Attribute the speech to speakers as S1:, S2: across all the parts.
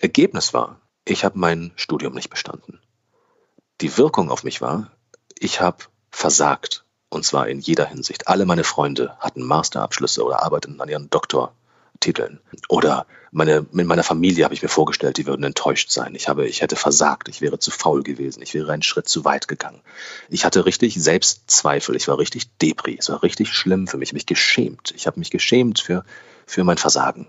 S1: Ergebnis war, ich habe mein Studium nicht bestanden. Die Wirkung auf mich war, ich habe versagt. Und zwar in jeder Hinsicht. Alle meine Freunde hatten Masterabschlüsse oder arbeiteten an ihren Doktortiteln. Oder meine, mit meiner Familie habe ich mir vorgestellt, die würden enttäuscht sein. Ich, habe, ich hätte versagt, ich wäre zu faul gewesen, ich wäre einen Schritt zu weit gegangen. Ich hatte richtig Selbstzweifel, ich war richtig Depri, es war richtig schlimm für mich, mich geschämt. Ich habe mich geschämt für, für mein Versagen.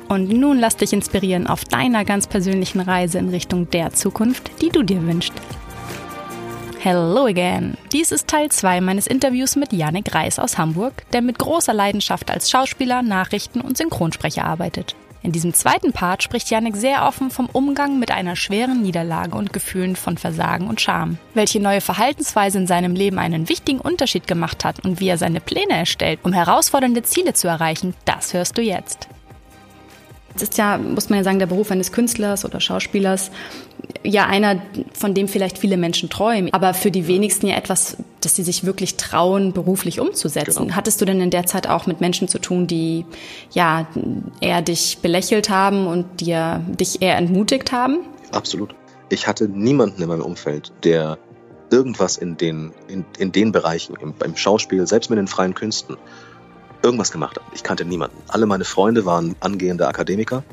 S2: Und nun lass dich inspirieren auf deiner ganz persönlichen Reise in Richtung der Zukunft, die du dir wünschst. Hello again! Dies ist Teil 2 meines Interviews mit Janik Reis aus Hamburg, der mit großer Leidenschaft als Schauspieler, Nachrichten und Synchronsprecher arbeitet. In diesem zweiten Part spricht Janik sehr offen vom Umgang mit einer schweren Niederlage und Gefühlen von Versagen und Scham. Welche neue Verhaltensweise in seinem Leben einen wichtigen Unterschied gemacht hat und wie er seine Pläne erstellt, um herausfordernde Ziele zu erreichen, das hörst du jetzt. Es ist ja, muss man ja sagen, der Beruf eines Künstlers oder Schauspielers ja einer, von dem vielleicht viele Menschen träumen, aber für die wenigsten ja etwas, dass sie sich wirklich trauen, beruflich umzusetzen. Genau. Hattest du denn in der Zeit auch mit Menschen zu tun, die ja eher dich belächelt haben und dir dich eher entmutigt haben?
S1: Absolut. Ich hatte niemanden in meinem Umfeld, der irgendwas in den, in, in den Bereichen, im, beim Schauspiel, selbst mit den freien Künsten, irgendwas gemacht hat. Ich kannte niemanden. Alle meine Freunde waren angehende Akademiker.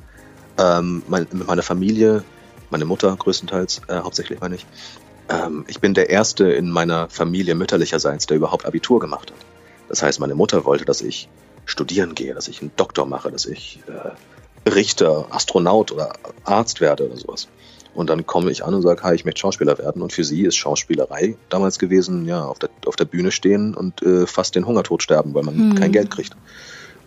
S1: Ähm, mein, mit meiner Familie, meine Mutter größtenteils, äh, hauptsächlich meine ich. Ähm, ich bin der Erste in meiner Familie mütterlicherseits, der überhaupt Abitur gemacht hat. Das heißt, meine Mutter wollte, dass ich studieren gehe, dass ich einen Doktor mache, dass ich äh, Richter, Astronaut oder Arzt werde oder sowas. Und dann komme ich an und sage, hi, ich möchte Schauspieler werden. Und für sie ist Schauspielerei damals gewesen, ja, auf der, auf der Bühne stehen und äh, fast den Hungertod sterben, weil man hm. kein Geld kriegt.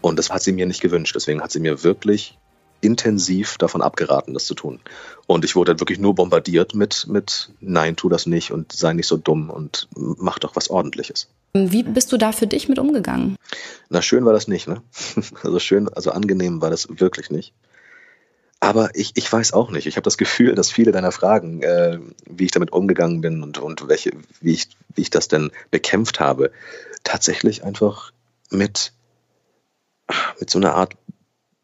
S1: Und das hat sie mir nicht gewünscht. Deswegen hat sie mir wirklich intensiv davon abgeraten, das zu tun. Und ich wurde wirklich nur bombardiert mit, mit Nein, tu das nicht und sei nicht so dumm und mach doch was Ordentliches.
S2: Wie bist du da für dich mit umgegangen?
S1: Na, schön war das nicht, ne? Also schön, also angenehm war das wirklich nicht. Aber ich, ich weiß auch nicht. Ich habe das Gefühl, dass viele deiner Fragen, äh, wie ich damit umgegangen bin und, und welche, wie, ich, wie ich das denn bekämpft habe, tatsächlich einfach mit, mit so einer Art,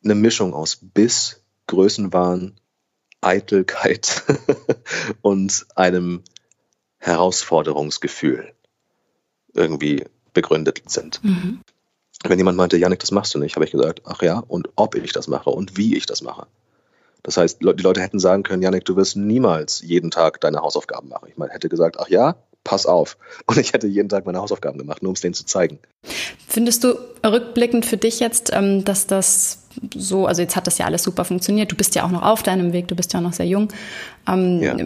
S1: eine Mischung aus Biss, Größenwahn, Eitelkeit und einem Herausforderungsgefühl irgendwie begründet sind. Mhm. Wenn jemand meinte, Janik, das machst du nicht, habe ich gesagt, ach ja, und ob ich das mache und wie ich das mache. Das heißt, die Leute hätten sagen können, Janik, du wirst niemals jeden Tag deine Hausaufgaben machen. Ich meine, hätte gesagt, ach ja, pass auf. Und ich hätte jeden Tag meine Hausaufgaben gemacht, nur um es denen zu zeigen.
S2: Findest du rückblickend für dich jetzt, ähm, dass das so, also jetzt hat das ja alles super funktioniert, du bist ja auch noch auf deinem Weg, du bist ja auch noch sehr jung. Ähm, ja.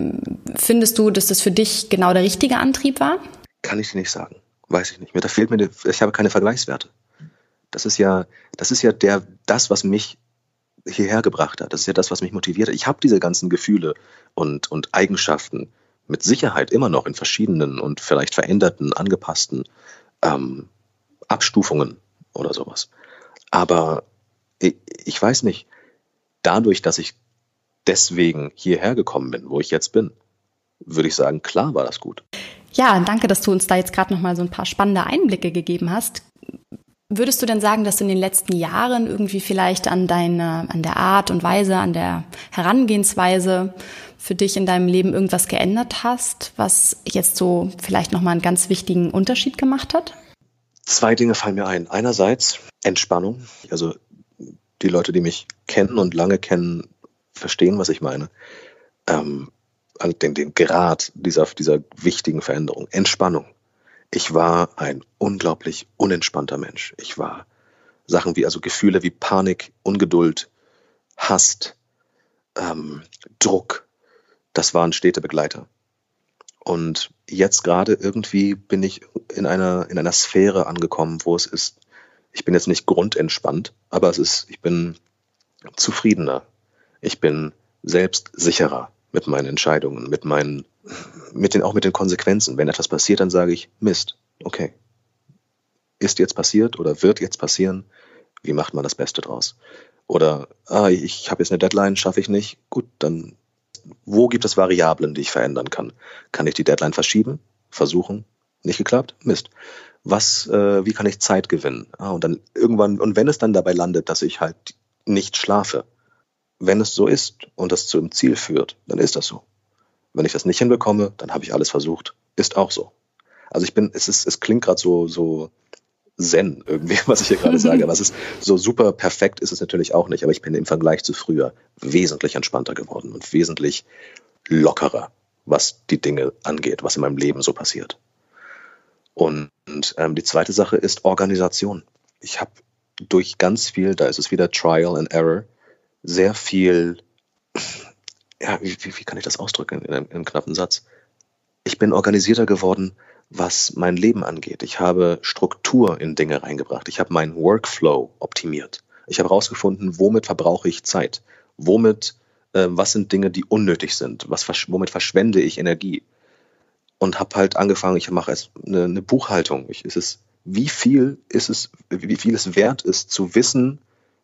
S2: Findest du, dass das für dich genau der richtige Antrieb war?
S1: Kann ich dir nicht sagen. Weiß ich nicht. Mir, da fehlt mir, ich habe keine Vergleichswerte. Das ist ja, das ist ja der, das, was mich hierher gebracht hat. Das ist ja das, was mich motiviert hat. Ich habe diese ganzen Gefühle und, und Eigenschaften mit Sicherheit immer noch in verschiedenen und vielleicht veränderten, angepassten ähm, Abstufungen oder sowas. Aber ich, ich weiß nicht, dadurch, dass ich deswegen hierher gekommen bin, wo ich jetzt bin, würde ich sagen, klar war das gut.
S2: Ja, danke, dass du uns da jetzt gerade noch mal so ein paar spannende Einblicke gegeben hast. Würdest du denn sagen, dass du in den letzten Jahren irgendwie vielleicht an deiner, an der Art und Weise, an der Herangehensweise für dich in deinem Leben irgendwas geändert hast, was jetzt so vielleicht nochmal einen ganz wichtigen Unterschied gemacht hat?
S1: Zwei Dinge fallen mir ein. Einerseits Entspannung. Also die Leute, die mich kennen und lange kennen, verstehen, was ich meine. Ähm, also den, den Grad dieser, dieser wichtigen Veränderung. Entspannung. Ich war ein unglaublich unentspannter Mensch. Ich war Sachen wie, also Gefühle wie Panik, Ungeduld, Hass, ähm, Druck. Das waren stete Begleiter. Und jetzt gerade irgendwie bin ich in einer, in einer Sphäre angekommen, wo es ist, ich bin jetzt nicht grundentspannt, aber es ist, ich bin zufriedener. Ich bin selbstsicherer mit meinen Entscheidungen, mit meinen, mit den, auch mit den Konsequenzen. Wenn etwas passiert, dann sage ich, Mist, okay. Ist jetzt passiert oder wird jetzt passieren? Wie macht man das Beste draus? Oder, ah, ich habe jetzt eine Deadline, schaffe ich nicht. Gut, dann, wo gibt es Variablen, die ich verändern kann? Kann ich die Deadline verschieben? Versuchen? Nicht geklappt? Mist. Was, äh, wie kann ich Zeit gewinnen? Ah, und dann irgendwann, und wenn es dann dabei landet, dass ich halt nicht schlafe, wenn es so ist und das zum Ziel führt, dann ist das so. Wenn ich das nicht hinbekomme, dann habe ich alles versucht. Ist auch so. Also ich bin, es ist, es klingt gerade so, so Zen irgendwie, was ich hier gerade sage. Aber es ist so super perfekt ist es natürlich auch nicht. Aber ich bin im Vergleich zu früher wesentlich entspannter geworden und wesentlich lockerer, was die Dinge angeht, was in meinem Leben so passiert. Und ähm, die zweite Sache ist Organisation. Ich habe durch ganz viel, da ist es wieder Trial and Error, sehr viel, ja, wie, wie kann ich das ausdrücken in einem, in einem knappen Satz? Ich bin organisierter geworden, was mein Leben angeht. Ich habe Struktur in Dinge reingebracht. Ich habe meinen Workflow optimiert. Ich habe herausgefunden, womit verbrauche ich Zeit? Womit, äh, was sind Dinge, die unnötig sind? Was, womit verschwende ich Energie? Und habe halt angefangen, ich mache eine, eine Buchhaltung. Ich, ist es, wie viel ist es, wie viel es wert ist, zu wissen,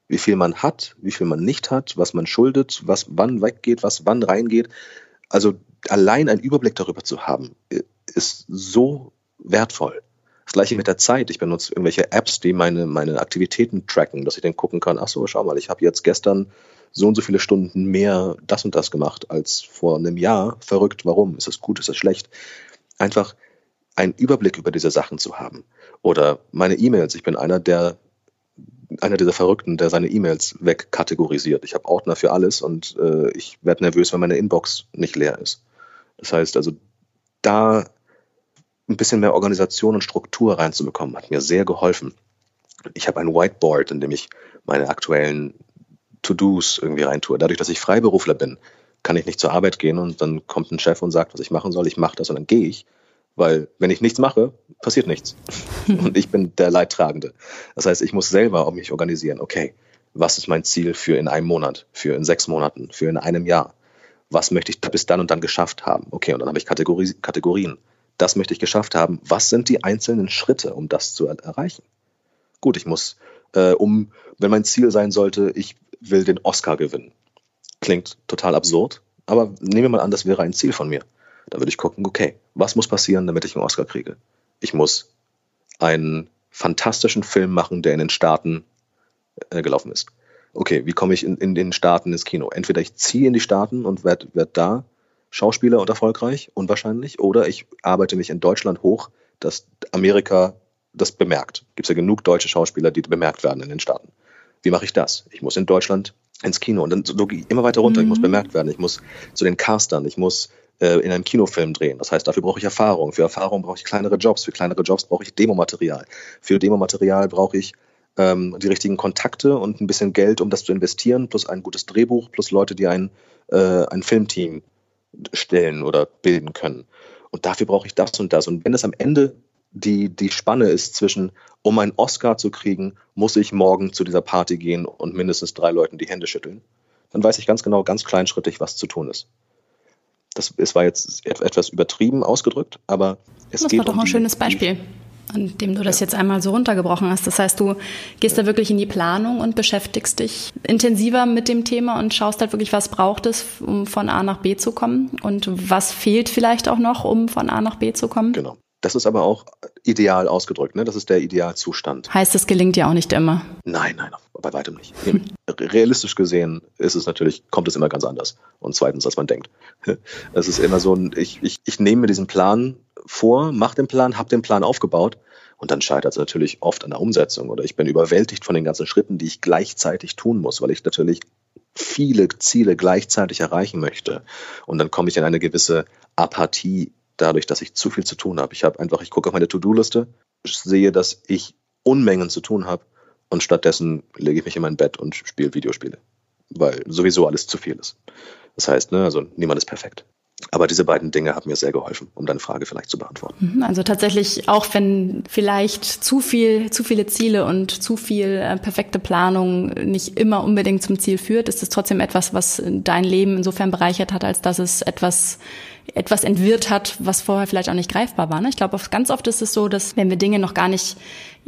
S1: wie viel man hat, wie viel man nicht hat, was man schuldet, was wann weggeht, was wann reingeht. Also allein einen Überblick darüber zu haben, ist so wertvoll. Das gleiche mit der Zeit. Ich benutze irgendwelche Apps, die meine, meine Aktivitäten tracken, dass ich dann gucken kann, ach so, schau mal, ich habe jetzt gestern so und so viele Stunden mehr das und das gemacht als vor einem Jahr. Verrückt, warum? Ist das gut, ist das schlecht? Einfach einen Überblick über diese Sachen zu haben. Oder meine E-Mails. Ich bin einer der einer dieser Verrückten, der seine E-Mails wegkategorisiert. Ich habe Ordner für alles und äh, ich werde nervös, wenn meine Inbox nicht leer ist. Das heißt also, da ein bisschen mehr Organisation und Struktur reinzubekommen, hat mir sehr geholfen. Ich habe ein Whiteboard, in dem ich meine aktuellen To-Dos irgendwie reintue. Dadurch, dass ich Freiberufler bin, kann ich nicht zur Arbeit gehen und dann kommt ein Chef und sagt, was ich machen soll. Ich mache das und dann gehe ich. Weil wenn ich nichts mache, passiert nichts. Und ich bin der Leidtragende. Das heißt, ich muss selber mich organisieren. Okay, was ist mein Ziel für in einem Monat, für in sechs Monaten, für in einem Jahr? Was möchte ich bis dann und dann geschafft haben? Okay, und dann habe ich Kategori Kategorien. Das möchte ich geschafft haben. Was sind die einzelnen Schritte, um das zu er erreichen? Gut, ich muss, äh, um, wenn mein Ziel sein sollte, ich will den Oscar gewinnen. Klingt total absurd, aber nehmen wir mal an, das wäre ein Ziel von mir. Da würde ich gucken, okay, was muss passieren, damit ich einen Oscar kriege? Ich muss einen fantastischen Film machen, der in den Staaten äh, gelaufen ist. Okay, wie komme ich in, in, den Staaten ins Kino? Entweder ich ziehe in die Staaten und werde werd da Schauspieler und erfolgreich, unwahrscheinlich, oder ich arbeite mich in Deutschland hoch, dass Amerika das bemerkt. Gibt es ja genug deutsche Schauspieler, die bemerkt werden in den Staaten. Wie mache ich das? Ich muss in Deutschland ins Kino und dann so gehe ich immer weiter runter. Mhm. Ich muss mhm. bemerkt werden. Ich muss zu den Castern. Ich muss äh, in einem Kinofilm drehen. Das heißt, dafür brauche ich Erfahrung. Für Erfahrung brauche ich kleinere Jobs. Für kleinere Jobs brauche ich Demomaterial. Für Demomaterial brauche ich ähm, die richtigen Kontakte und ein bisschen Geld, um das zu investieren, plus ein gutes Drehbuch, plus Leute, die ein, äh, ein Filmteam stellen oder bilden können. Und dafür brauche ich das und das. Und wenn es am Ende die, die Spanne ist zwischen, um einen Oscar zu kriegen, muss ich morgen zu dieser Party gehen und mindestens drei Leuten die Hände schütteln, dann weiß ich ganz genau, ganz kleinschrittig, was zu tun ist. Das, es war jetzt etwas übertrieben ausgedrückt, aber es
S2: das
S1: geht.
S2: Das war doch um ein schönes Beispiel, an dem du das ja. jetzt einmal so runtergebrochen hast. Das heißt, du gehst da wirklich in die Planung und beschäftigst dich intensiver mit dem Thema und schaust halt wirklich, was braucht es, um von A nach B zu kommen und was fehlt vielleicht auch noch, um von A nach B zu kommen.
S1: Genau. Das ist aber auch ideal ausgedrückt, ne? Das ist der Idealzustand.
S2: Heißt, es gelingt ja auch nicht immer.
S1: Nein, nein, bei weitem nicht. Realistisch gesehen ist es natürlich, kommt es immer ganz anders. Und zweitens, als man denkt. Es ist immer so ein, ich, ich, ich nehme mir diesen Plan vor, mache den Plan, habe den Plan aufgebaut und dann scheitert es natürlich oft an der Umsetzung oder ich bin überwältigt von den ganzen Schritten, die ich gleichzeitig tun muss, weil ich natürlich viele Ziele gleichzeitig erreichen möchte. Und dann komme ich in eine gewisse Apathie dadurch, dass ich zu viel zu tun habe. Ich habe einfach, ich gucke auf meine To-Do-Liste, sehe, dass ich Unmengen zu tun habe und stattdessen lege ich mich in mein Bett und spiele Videospiele, weil sowieso alles zu viel ist. Das heißt, ne, also niemand ist perfekt. Aber diese beiden Dinge haben mir sehr geholfen, um deine Frage vielleicht zu beantworten.
S2: Mhm, also tatsächlich, auch wenn vielleicht zu viel, zu viele Ziele und zu viel äh, perfekte Planung nicht immer unbedingt zum Ziel führt, ist es trotzdem etwas, was dein Leben insofern bereichert hat, als dass es etwas etwas entwirrt hat, was vorher vielleicht auch nicht greifbar war. Ne? Ich glaube, ganz oft ist es so, dass wenn wir Dinge noch gar nicht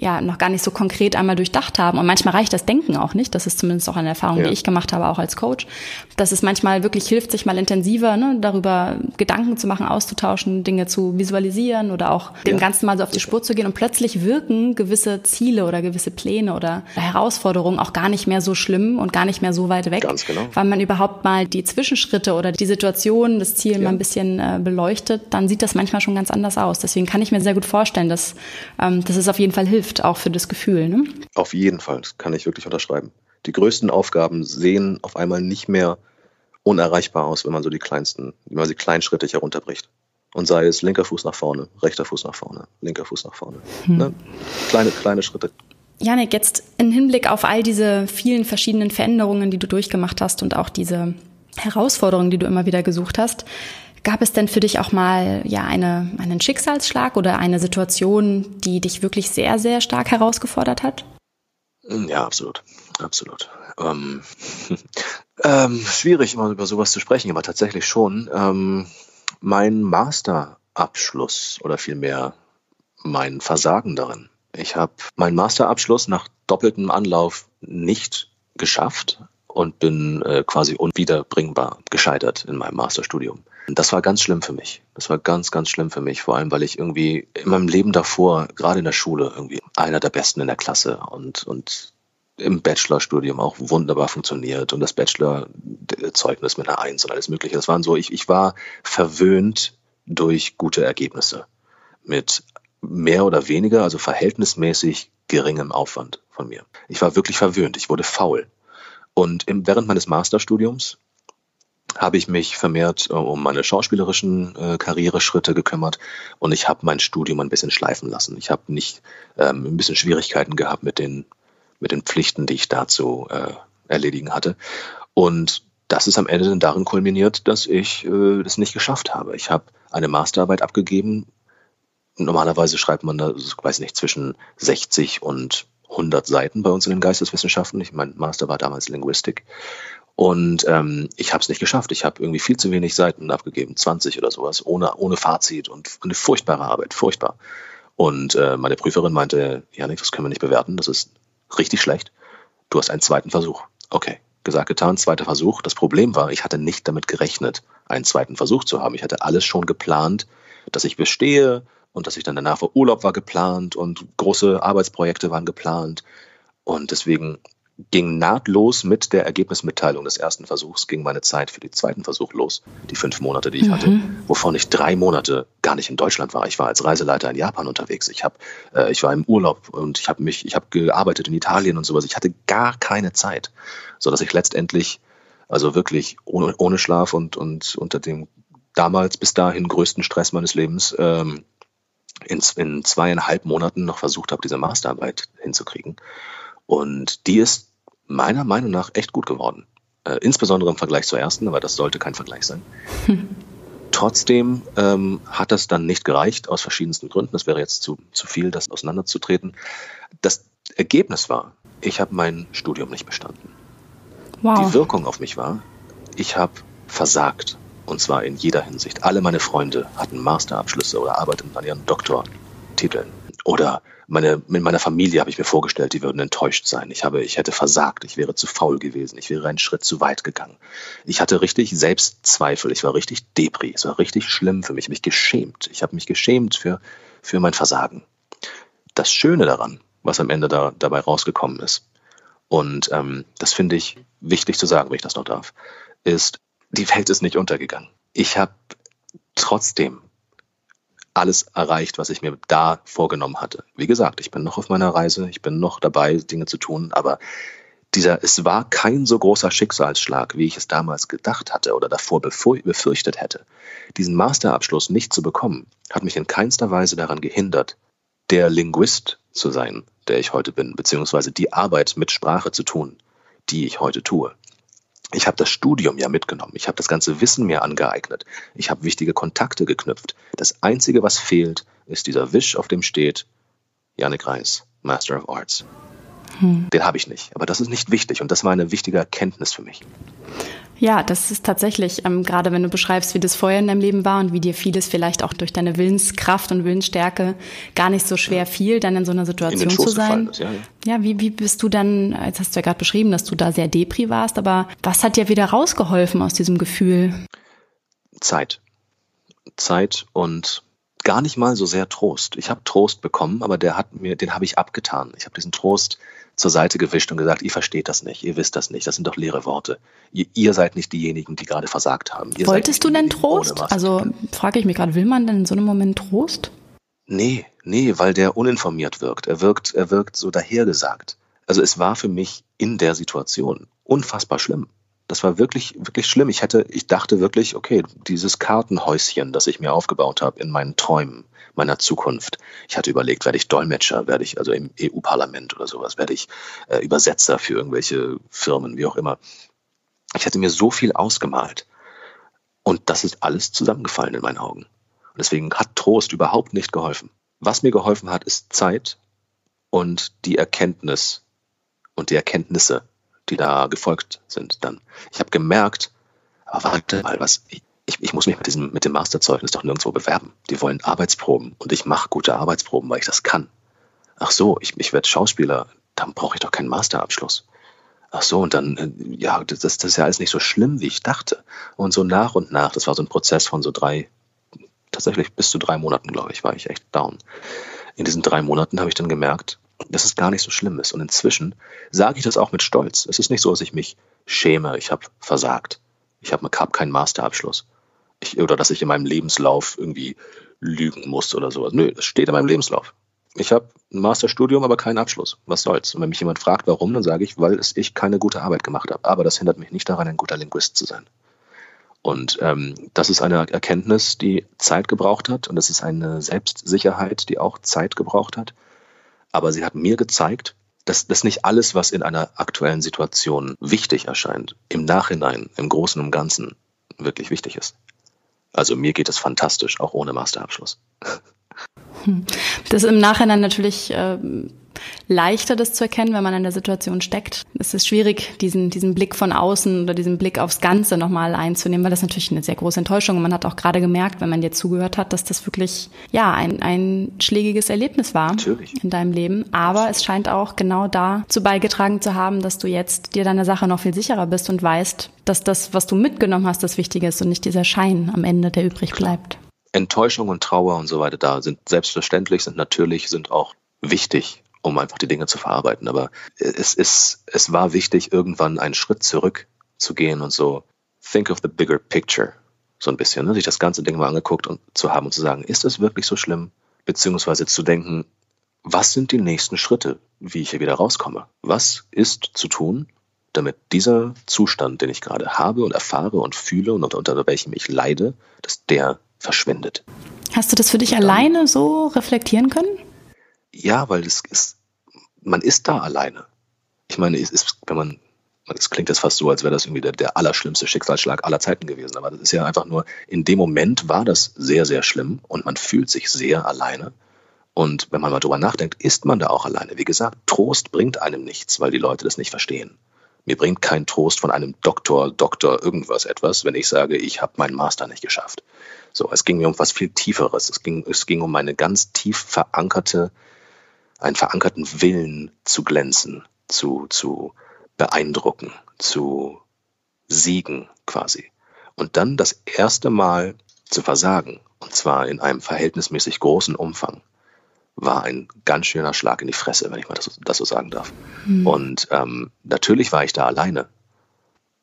S2: ja noch gar nicht so konkret einmal durchdacht haben. Und manchmal reicht das Denken auch nicht. Das ist zumindest auch eine Erfahrung, ja. die ich gemacht habe, auch als Coach, dass es manchmal wirklich hilft, sich mal intensiver ne, darüber Gedanken zu machen, auszutauschen, Dinge zu visualisieren oder auch dem Ganzen mal so auf die Spur zu gehen. Und plötzlich wirken gewisse Ziele oder gewisse Pläne oder Herausforderungen auch gar nicht mehr so schlimm und gar nicht mehr so weit weg,
S1: Ganz genau.
S2: weil man überhaupt mal die Zwischenschritte oder die Situation, das Ziel ja. mal ein bisschen äh, beleuchtet, dann sieht das manchmal schon ganz anders aus. Deswegen kann ich mir sehr gut vorstellen, dass, ähm, dass es auf jeden Fall hilft hilft, auch für das Gefühl. Ne?
S1: Auf jeden Fall, das kann ich wirklich unterschreiben. Die größten Aufgaben sehen auf einmal nicht mehr unerreichbar aus, wenn man so die kleinsten, wenn man sie kleinschrittig herunterbricht. Und sei es linker Fuß nach vorne, rechter Fuß nach vorne, linker Fuß nach vorne. Hm. Ne? Kleine, kleine Schritte.
S2: Janik, jetzt im Hinblick auf all diese vielen verschiedenen Veränderungen, die du durchgemacht hast und auch diese Herausforderungen, die du immer wieder gesucht hast, Gab es denn für dich auch mal ja eine, einen Schicksalsschlag oder eine Situation, die dich wirklich sehr, sehr stark herausgefordert hat?
S1: Ja, absolut. Absolut. Ähm, ähm, schwierig, immer über sowas zu sprechen, aber tatsächlich schon. Ähm, mein Masterabschluss oder vielmehr mein Versagen darin. Ich habe meinen Masterabschluss nach doppeltem Anlauf nicht geschafft und bin äh, quasi unwiederbringbar gescheitert in meinem Masterstudium. Das war ganz schlimm für mich. Das war ganz, ganz schlimm für mich. Vor allem, weil ich irgendwie in meinem Leben davor, gerade in der Schule, irgendwie einer der Besten in der Klasse und, und im Bachelorstudium auch wunderbar funktioniert und das Bachelorzeugnis mit einer Eins und alles Mögliche. Das waren so, ich, ich war verwöhnt durch gute Ergebnisse. Mit mehr oder weniger, also verhältnismäßig geringem Aufwand von mir. Ich war wirklich verwöhnt. Ich wurde faul. Und während meines Masterstudiums habe ich mich vermehrt äh, um meine schauspielerischen äh, Karriereschritte gekümmert und ich habe mein Studium ein bisschen schleifen lassen. Ich habe nicht ähm, ein bisschen Schwierigkeiten gehabt mit den mit den Pflichten, die ich dazu äh, erledigen hatte. Und das ist am Ende dann darin kulminiert, dass ich äh, das nicht geschafft habe. Ich habe eine Masterarbeit abgegeben. Normalerweise schreibt man da, weiß nicht, zwischen 60 und 100 Seiten bei uns in den Geisteswissenschaften. Ich mein Master war damals Linguistik. Und ähm, ich habe es nicht geschafft. Ich habe irgendwie viel zu wenig Seiten abgegeben, 20 oder sowas, ohne, ohne Fazit und eine furchtbare Arbeit, furchtbar. Und äh, meine Prüferin meinte, Janik, das können wir nicht bewerten, das ist richtig schlecht. Du hast einen zweiten Versuch. Okay, gesagt, getan, zweiter Versuch. Das Problem war, ich hatte nicht damit gerechnet, einen zweiten Versuch zu haben. Ich hatte alles schon geplant, dass ich bestehe und dass ich dann danach vor Urlaub war geplant und große Arbeitsprojekte waren geplant. Und deswegen ging nahtlos mit der Ergebnismitteilung des ersten Versuchs, ging meine Zeit für den zweiten Versuch los. Die fünf Monate, die ich mhm. hatte, wovon ich drei Monate gar nicht in Deutschland war. Ich war als Reiseleiter in Japan unterwegs. Ich, hab, äh, ich war im Urlaub und ich habe mich, ich habe gearbeitet in Italien und sowas. Ich hatte gar keine Zeit, sodass ich letztendlich, also wirklich ohne, ohne Schlaf und, und unter dem damals bis dahin größten Stress meines Lebens, ähm, in, in zweieinhalb Monaten noch versucht habe, diese Masterarbeit hinzukriegen. Und die ist meiner Meinung nach echt gut geworden. Äh, insbesondere im Vergleich zur ersten, aber das sollte kein Vergleich sein. Hm. Trotzdem ähm, hat das dann nicht gereicht, aus verschiedensten Gründen. Es wäre jetzt zu, zu viel, das auseinanderzutreten. Das Ergebnis war, ich habe mein Studium nicht bestanden. Wow. Die Wirkung auf mich war, ich habe versagt. Und zwar in jeder Hinsicht. Alle meine Freunde hatten Masterabschlüsse oder arbeiteten an ihren Doktortiteln. Oder meine, mit meiner Familie habe ich mir vorgestellt, die würden enttäuscht sein. Ich habe, ich hätte versagt, ich wäre zu faul gewesen, ich wäre einen Schritt zu weit gegangen. Ich hatte richtig Selbstzweifel, ich war richtig Depri, es war richtig schlimm für mich, mich geschämt. Ich habe mich geschämt für, für mein Versagen. Das Schöne daran, was am Ende da, dabei rausgekommen ist, und ähm, das finde ich wichtig zu sagen, wenn ich das noch darf, ist, die Welt ist nicht untergegangen. Ich habe trotzdem alles erreicht, was ich mir da vorgenommen hatte. Wie gesagt, ich bin noch auf meiner Reise, ich bin noch dabei, Dinge zu tun, aber dieser, es war kein so großer Schicksalsschlag, wie ich es damals gedacht hatte oder davor befürchtet hätte. Diesen Masterabschluss nicht zu bekommen, hat mich in keinster Weise daran gehindert, der Linguist zu sein, der ich heute bin, beziehungsweise die Arbeit mit Sprache zu tun, die ich heute tue. Ich habe das Studium ja mitgenommen. Ich habe das ganze Wissen mir angeeignet. Ich habe wichtige Kontakte geknüpft. Das Einzige, was fehlt, ist dieser Wisch, auf dem steht Janik Reis, Master of Arts. Hm. Den habe ich nicht. Aber das ist nicht wichtig und das war eine wichtige Erkenntnis für mich.
S2: Ja, das ist tatsächlich, ähm, gerade wenn du beschreibst, wie das vorher in deinem Leben war und wie dir vieles vielleicht auch durch deine Willenskraft und Willensstärke gar nicht so schwer fiel, dann in so einer Situation zu sein. Ist, ja, ja. ja, wie, wie bist du dann, jetzt hast du ja gerade beschrieben, dass du da sehr depri warst, aber was hat dir wieder rausgeholfen aus diesem Gefühl?
S1: Zeit. Zeit und gar nicht mal so sehr Trost. Ich habe Trost bekommen, aber der hat mir, den habe ich abgetan. Ich habe diesen Trost zur Seite gewischt und gesagt, ihr versteht das nicht, ihr wisst das nicht, das sind doch leere Worte. Ihr, ihr seid nicht diejenigen, die gerade versagt haben. Ihr
S2: Wolltest du denn Trost? Also frage ich mich gerade, will man denn in so einem Moment Trost?
S1: Nee, nee, weil der uninformiert wirkt. Er wirkt, er wirkt so dahergesagt. Also es war für mich in der Situation unfassbar schlimm. Das war wirklich, wirklich schlimm. Ich hätte, ich dachte wirklich, okay, dieses Kartenhäuschen, das ich mir aufgebaut habe in meinen Träumen, meiner Zukunft. Ich hatte überlegt, werde ich Dolmetscher, werde ich also im EU-Parlament oder sowas, werde ich äh, Übersetzer für irgendwelche Firmen, wie auch immer. Ich hatte mir so viel ausgemalt. Und das ist alles zusammengefallen in meinen Augen. Und deswegen hat Trost überhaupt nicht geholfen. Was mir geholfen hat, ist Zeit und die Erkenntnis und die Erkenntnisse, die da gefolgt sind dann. Ich habe gemerkt, aber warte mal, was, ich, ich, muss mich mit diesem, mit dem Masterzeugnis doch nirgendwo bewerben. Die wollen Arbeitsproben und ich mache gute Arbeitsproben, weil ich das kann. Ach so, ich, ich werde Schauspieler, dann brauche ich doch keinen Masterabschluss. Ach so, und dann, äh, ja, das, das ist ja alles nicht so schlimm, wie ich dachte. Und so nach und nach, das war so ein Prozess von so drei, tatsächlich bis zu drei Monaten, glaube ich, war ich echt down. In diesen drei Monaten habe ich dann gemerkt, dass es gar nicht so schlimm ist. Und inzwischen sage ich das auch mit Stolz. Es ist nicht so, dass ich mich schäme, ich habe versagt. Ich habe hab keinen Masterabschluss ich, oder dass ich in meinem Lebenslauf irgendwie lügen muss oder sowas. Nö, das steht in meinem Lebenslauf. Ich habe ein Masterstudium, aber keinen Abschluss. Was soll's? Und wenn mich jemand fragt, warum, dann sage ich, weil es ich keine gute Arbeit gemacht habe. Aber das hindert mich nicht daran, ein guter Linguist zu sein. Und ähm, das ist eine Erkenntnis, die Zeit gebraucht hat. Und das ist eine Selbstsicherheit, die auch Zeit gebraucht hat. Aber sie hat mir gezeigt, dass, dass nicht alles, was in einer aktuellen Situation wichtig erscheint, im Nachhinein, im Großen und Ganzen wirklich wichtig ist. Also mir geht es fantastisch, auch ohne Masterabschluss.
S2: Das ist im Nachhinein natürlich äh, leichter, das zu erkennen, wenn man in der Situation steckt. Es ist schwierig, diesen, diesen Blick von außen oder diesen Blick aufs Ganze nochmal einzunehmen, weil das natürlich eine sehr große Enttäuschung und man hat auch gerade gemerkt, wenn man dir zugehört hat, dass das wirklich, ja, ein, ein schlägiges Erlebnis war natürlich. in deinem Leben. Aber es scheint auch genau dazu beigetragen zu haben, dass du jetzt dir deiner Sache noch viel sicherer bist und weißt, dass das, was du mitgenommen hast, das Wichtige ist und nicht dieser Schein am Ende, der übrig bleibt.
S1: Enttäuschung und Trauer und so weiter da sind selbstverständlich, sind natürlich, sind auch wichtig um einfach die Dinge zu verarbeiten. Aber es ist, es war wichtig, irgendwann einen Schritt zurück zu gehen und so think of the bigger picture. So ein bisschen, ne? sich das ganze Ding mal angeguckt und zu haben und zu sagen, ist es wirklich so schlimm? Beziehungsweise zu denken, was sind die nächsten Schritte, wie ich hier wieder rauskomme? Was ist zu tun, damit dieser Zustand, den ich gerade habe und erfahre und fühle und unter, unter welchem ich leide, dass der verschwindet?
S2: Hast du das für dich alleine so reflektieren können?
S1: Ja, weil es ist, man ist da alleine. Ich meine, es ist, wenn man, es klingt jetzt fast so, als wäre das irgendwie der, der allerschlimmste Schicksalsschlag aller Zeiten gewesen. Aber das ist ja einfach nur, in dem Moment war das sehr, sehr schlimm und man fühlt sich sehr alleine. Und wenn man mal drüber nachdenkt, ist man da auch alleine. Wie gesagt, Trost bringt einem nichts, weil die Leute das nicht verstehen. Mir bringt kein Trost von einem Doktor, Doktor irgendwas etwas, wenn ich sage, ich habe meinen Master nicht geschafft. So, es ging mir um was viel Tieferes. Es ging, es ging um eine ganz tief verankerte einen verankerten Willen zu glänzen, zu, zu beeindrucken, zu siegen quasi. Und dann das erste Mal zu versagen, und zwar in einem verhältnismäßig großen Umfang, war ein ganz schöner Schlag in die Fresse, wenn ich mal das, das so sagen darf. Mhm. Und ähm, natürlich war ich da alleine.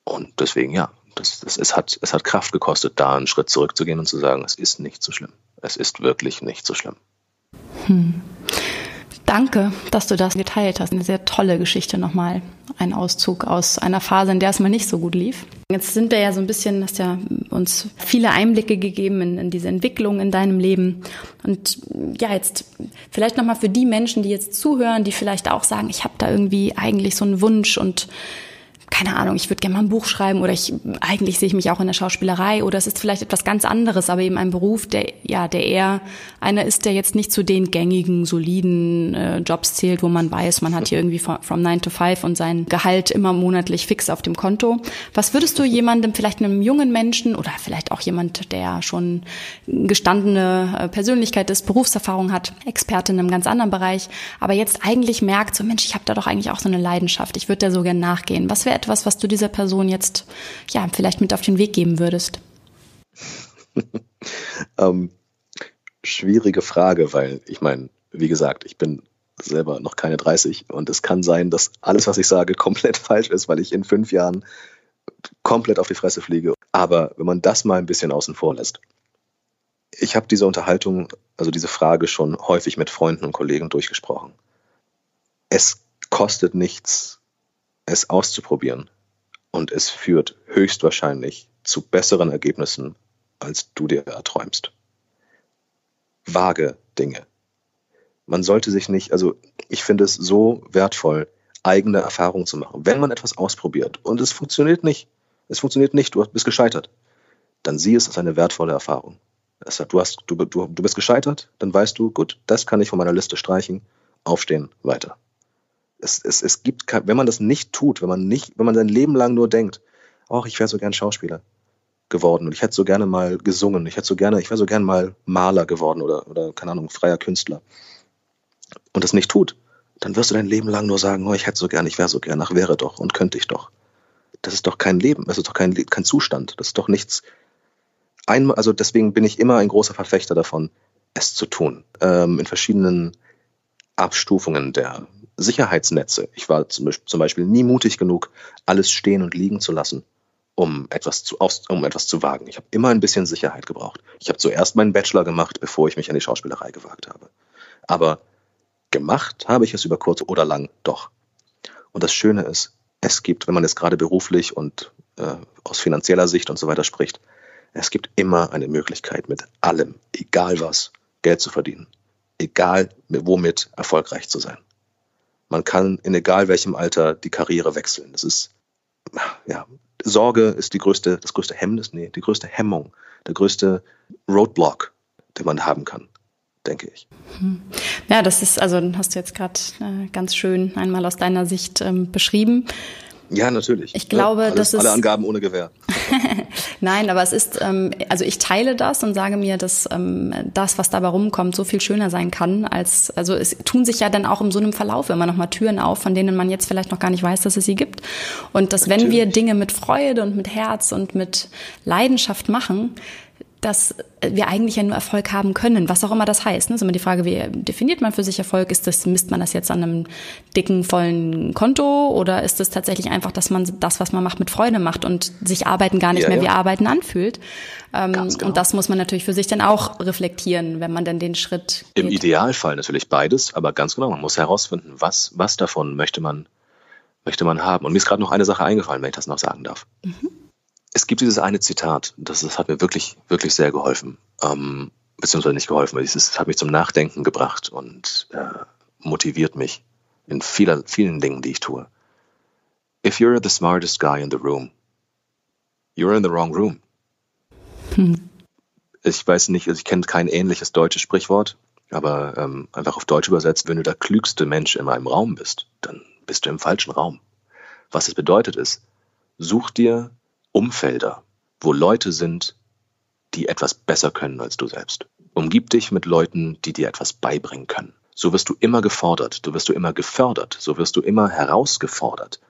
S1: Und deswegen, ja, das, das, es, hat, es hat Kraft gekostet, da einen Schritt zurückzugehen und zu sagen, es ist nicht so schlimm. Es ist wirklich nicht so schlimm.
S2: Hm. Danke, dass du das geteilt hast. Eine sehr tolle Geschichte nochmal. Ein Auszug aus einer Phase, in der es mal nicht so gut lief. Jetzt sind wir ja so ein bisschen, hast ja uns viele Einblicke gegeben in, in diese Entwicklung in deinem Leben. Und ja, jetzt vielleicht nochmal für die Menschen, die jetzt zuhören, die vielleicht auch sagen, ich habe da irgendwie eigentlich so einen Wunsch und keine Ahnung, ich würde gerne mal ein Buch schreiben oder ich eigentlich sehe ich mich auch in der Schauspielerei oder es ist vielleicht etwas ganz anderes, aber eben ein Beruf, der ja, der eher einer ist, der jetzt nicht zu den gängigen, soliden äh, Jobs zählt, wo man weiß, man hat hier irgendwie from, from 9 to 5 und sein Gehalt immer monatlich fix auf dem Konto. Was würdest du jemandem, vielleicht einem jungen Menschen oder vielleicht auch jemand, der schon gestandene äh, Persönlichkeit ist, Berufserfahrung hat, Experte in einem ganz anderen Bereich, aber jetzt eigentlich merkt, so Mensch, ich habe da doch eigentlich auch so eine Leidenschaft, ich würde da so gern nachgehen. Was wäre etwas, was du dieser Person jetzt ja vielleicht mit auf den Weg geben würdest?
S1: ähm, schwierige Frage, weil ich meine, wie gesagt, ich bin selber noch keine 30 und es kann sein, dass alles, was ich sage, komplett falsch ist, weil ich in fünf Jahren komplett auf die Fresse fliege. Aber wenn man das mal ein bisschen außen vor lässt, ich habe diese Unterhaltung, also diese Frage schon häufig mit Freunden und Kollegen durchgesprochen. Es kostet nichts, es auszuprobieren. Und es führt höchstwahrscheinlich zu besseren Ergebnissen, als du dir erträumst. Vage Dinge. Man sollte sich nicht, also ich finde es so wertvoll, eigene Erfahrungen zu machen. Wenn man etwas ausprobiert und es funktioniert nicht, es funktioniert nicht, du bist gescheitert, dann sieh es als eine wertvolle Erfahrung. Du, hast, du, du, du bist gescheitert, dann weißt du, gut, das kann ich von meiner Liste streichen, aufstehen, weiter es, es, es gibt, wenn man das nicht tut, wenn man nicht, wenn man sein Leben lang nur denkt, ach, ich wäre so gern Schauspieler geworden und ich hätte so gerne mal gesungen, ich hätte so gerne, ich wäre so gern mal Maler geworden oder, oder, keine Ahnung, freier Künstler und das nicht tut, dann wirst du dein Leben lang nur sagen, oh, ich hätte so gern, ich wäre so gern, ach, wäre doch und könnte ich doch. Das ist doch kein Leben, das ist doch kein, kein Zustand, das ist doch nichts. Einmal, also deswegen bin ich immer ein großer Verfechter davon, es zu tun, ähm, in verschiedenen Abstufungen der Sicherheitsnetze. Ich war zum Beispiel nie mutig genug, alles stehen und liegen zu lassen, um etwas zu, um etwas zu wagen. Ich habe immer ein bisschen Sicherheit gebraucht. Ich habe zuerst meinen Bachelor gemacht, bevor ich mich an die Schauspielerei gewagt habe. Aber gemacht habe ich es über kurz oder lang doch. Und das Schöne ist, es gibt, wenn man jetzt gerade beruflich und äh, aus finanzieller Sicht und so weiter spricht, es gibt immer eine Möglichkeit, mit allem, egal was, Geld zu verdienen. Egal womit erfolgreich zu sein man kann in egal welchem Alter die Karriere wechseln. Das ist, ja, Sorge ist die größte, das größte Hemmnis, nee, die größte Hemmung, der größte Roadblock, den man haben kann, denke ich.
S2: Hm. Ja, das ist, also hast du jetzt gerade äh, ganz schön einmal aus deiner Sicht ähm, beschrieben.
S1: Ja, natürlich.
S2: Ich glaube,
S1: ja, alles,
S2: das ist
S1: alle Angaben ohne Gewähr.
S2: Nein, aber es ist, ähm, also ich teile das und sage mir, dass ähm, das, was dabei rumkommt, so viel schöner sein kann, als, also es tun sich ja dann auch in so einem Verlauf immer noch mal Türen auf, von denen man jetzt vielleicht noch gar nicht weiß, dass es sie gibt. Und dass Natürlich. wenn wir Dinge mit Freude und mit Herz und mit Leidenschaft machen, dass wir eigentlich ja nur Erfolg haben können, was auch immer das heißt. Ne? Das ist immer die Frage, wie definiert man für sich Erfolg? Ist das, misst man das jetzt an einem dicken, vollen Konto oder ist es tatsächlich einfach, dass man das, was man macht, mit Freude macht und sich Arbeiten gar nicht ja, mehr ja. wie Arbeiten anfühlt? Ähm, genau. Und das muss man natürlich für sich dann auch reflektieren, wenn man dann den Schritt
S1: geht. Im Idealfall natürlich beides, aber ganz genau, man muss herausfinden, was, was davon möchte man, möchte man haben. Und mir ist gerade noch eine Sache eingefallen, wenn ich das noch sagen darf. Mhm es gibt dieses eine Zitat, das, das hat mir wirklich, wirklich sehr geholfen. Ähm, beziehungsweise nicht geholfen, es hat mich zum Nachdenken gebracht und äh, motiviert mich in vieler, vielen Dingen, die ich tue. If you're the smartest guy in the room, you're in the wrong room. Hm. Ich weiß nicht, also ich kenne kein ähnliches deutsches Sprichwort, aber ähm, einfach auf Deutsch übersetzt, wenn du der klügste Mensch in einem Raum bist, dann bist du im falschen Raum. Was es bedeutet ist, such dir Umfelder, wo Leute sind, die etwas besser können als du selbst. Umgib dich mit Leuten, die dir etwas beibringen können. So wirst du immer gefordert, du wirst du immer gefördert, so wirst du immer herausgefordert.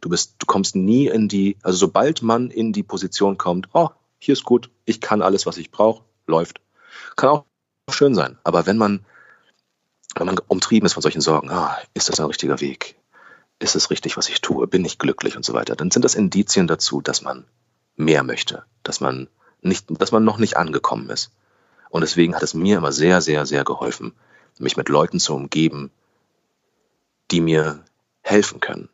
S1: Du bist, du kommst nie in die, also sobald man in die Position kommt, oh, hier ist gut, ich kann alles, was ich brauche, läuft. Kann auch schön sein. Aber wenn man, wenn man umtrieben ist von solchen Sorgen, ah, ist das ein richtiger Weg? Ist es richtig, was ich tue, bin ich glücklich und so weiter, dann sind das Indizien dazu, dass man mehr möchte, dass man nicht, dass man noch nicht angekommen ist. Und deswegen hat es mir immer sehr, sehr, sehr geholfen, mich mit Leuten zu umgeben, die mir helfen können,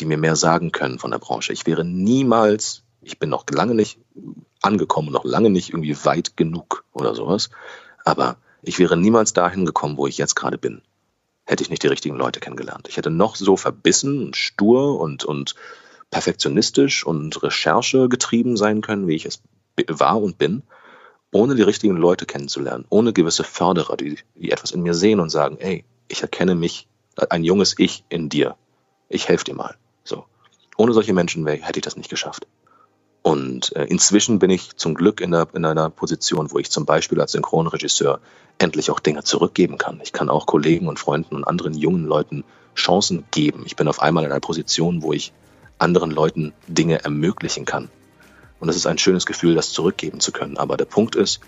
S1: die mir mehr sagen können von der Branche. Ich wäre niemals, ich bin noch lange nicht angekommen, noch lange nicht irgendwie weit genug oder sowas, aber ich wäre niemals dahin gekommen, wo ich jetzt gerade bin hätte ich nicht die richtigen Leute kennengelernt. Ich hätte noch so verbissen und stur und, und perfektionistisch und Recherche getrieben sein können, wie ich es war und bin, ohne die richtigen Leute kennenzulernen, ohne gewisse Förderer, die, die etwas in mir sehen und sagen, ey, ich erkenne mich, ein junges Ich in dir. Ich helfe dir mal. So. Ohne solche Menschen hätte ich das nicht geschafft. Und äh, inzwischen bin ich zum Glück in, der, in einer Position, wo ich zum Beispiel als Synchronregisseur endlich auch Dinge zurückgeben kann. Ich kann auch Kollegen und Freunden und anderen jungen Leuten Chancen geben. Ich bin auf einmal in einer Position, wo ich anderen Leuten Dinge ermöglichen kann. Und es ist ein schönes Gefühl, das zurückgeben zu können. Aber der Punkt ist,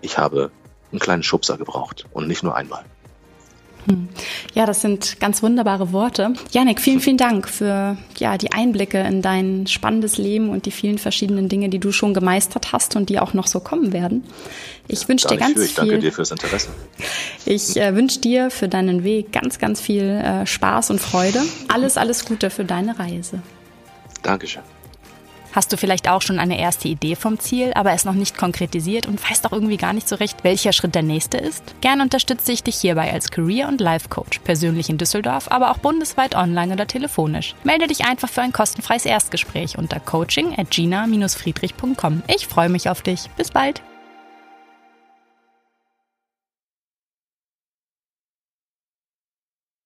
S1: ich habe einen kleinen Schubser gebraucht und nicht nur einmal.
S2: Hm. Ja, das sind ganz wunderbare Worte. Janik, vielen, vielen Dank für ja, die Einblicke in dein spannendes Leben und die vielen verschiedenen Dinge, die du schon gemeistert hast und die auch noch so kommen werden. Ich wünsche dir ganz
S1: für.
S2: Ich
S1: danke dir fürs Interesse.
S2: Ich äh, wünsche dir für deinen Weg ganz, ganz viel äh, Spaß und Freude. Alles, alles Gute für deine Reise.
S1: Dankeschön.
S2: Hast du vielleicht auch schon eine erste Idee vom Ziel, aber es noch nicht konkretisiert und weißt auch irgendwie gar nicht so recht, welcher Schritt der nächste ist? Gern unterstütze ich dich hierbei als Career- und Life-Coach, persönlich in Düsseldorf, aber auch bundesweit online oder telefonisch. Melde dich einfach für ein kostenfreies Erstgespräch unter coaching at gina-friedrich.com. Ich freue mich auf dich. Bis bald.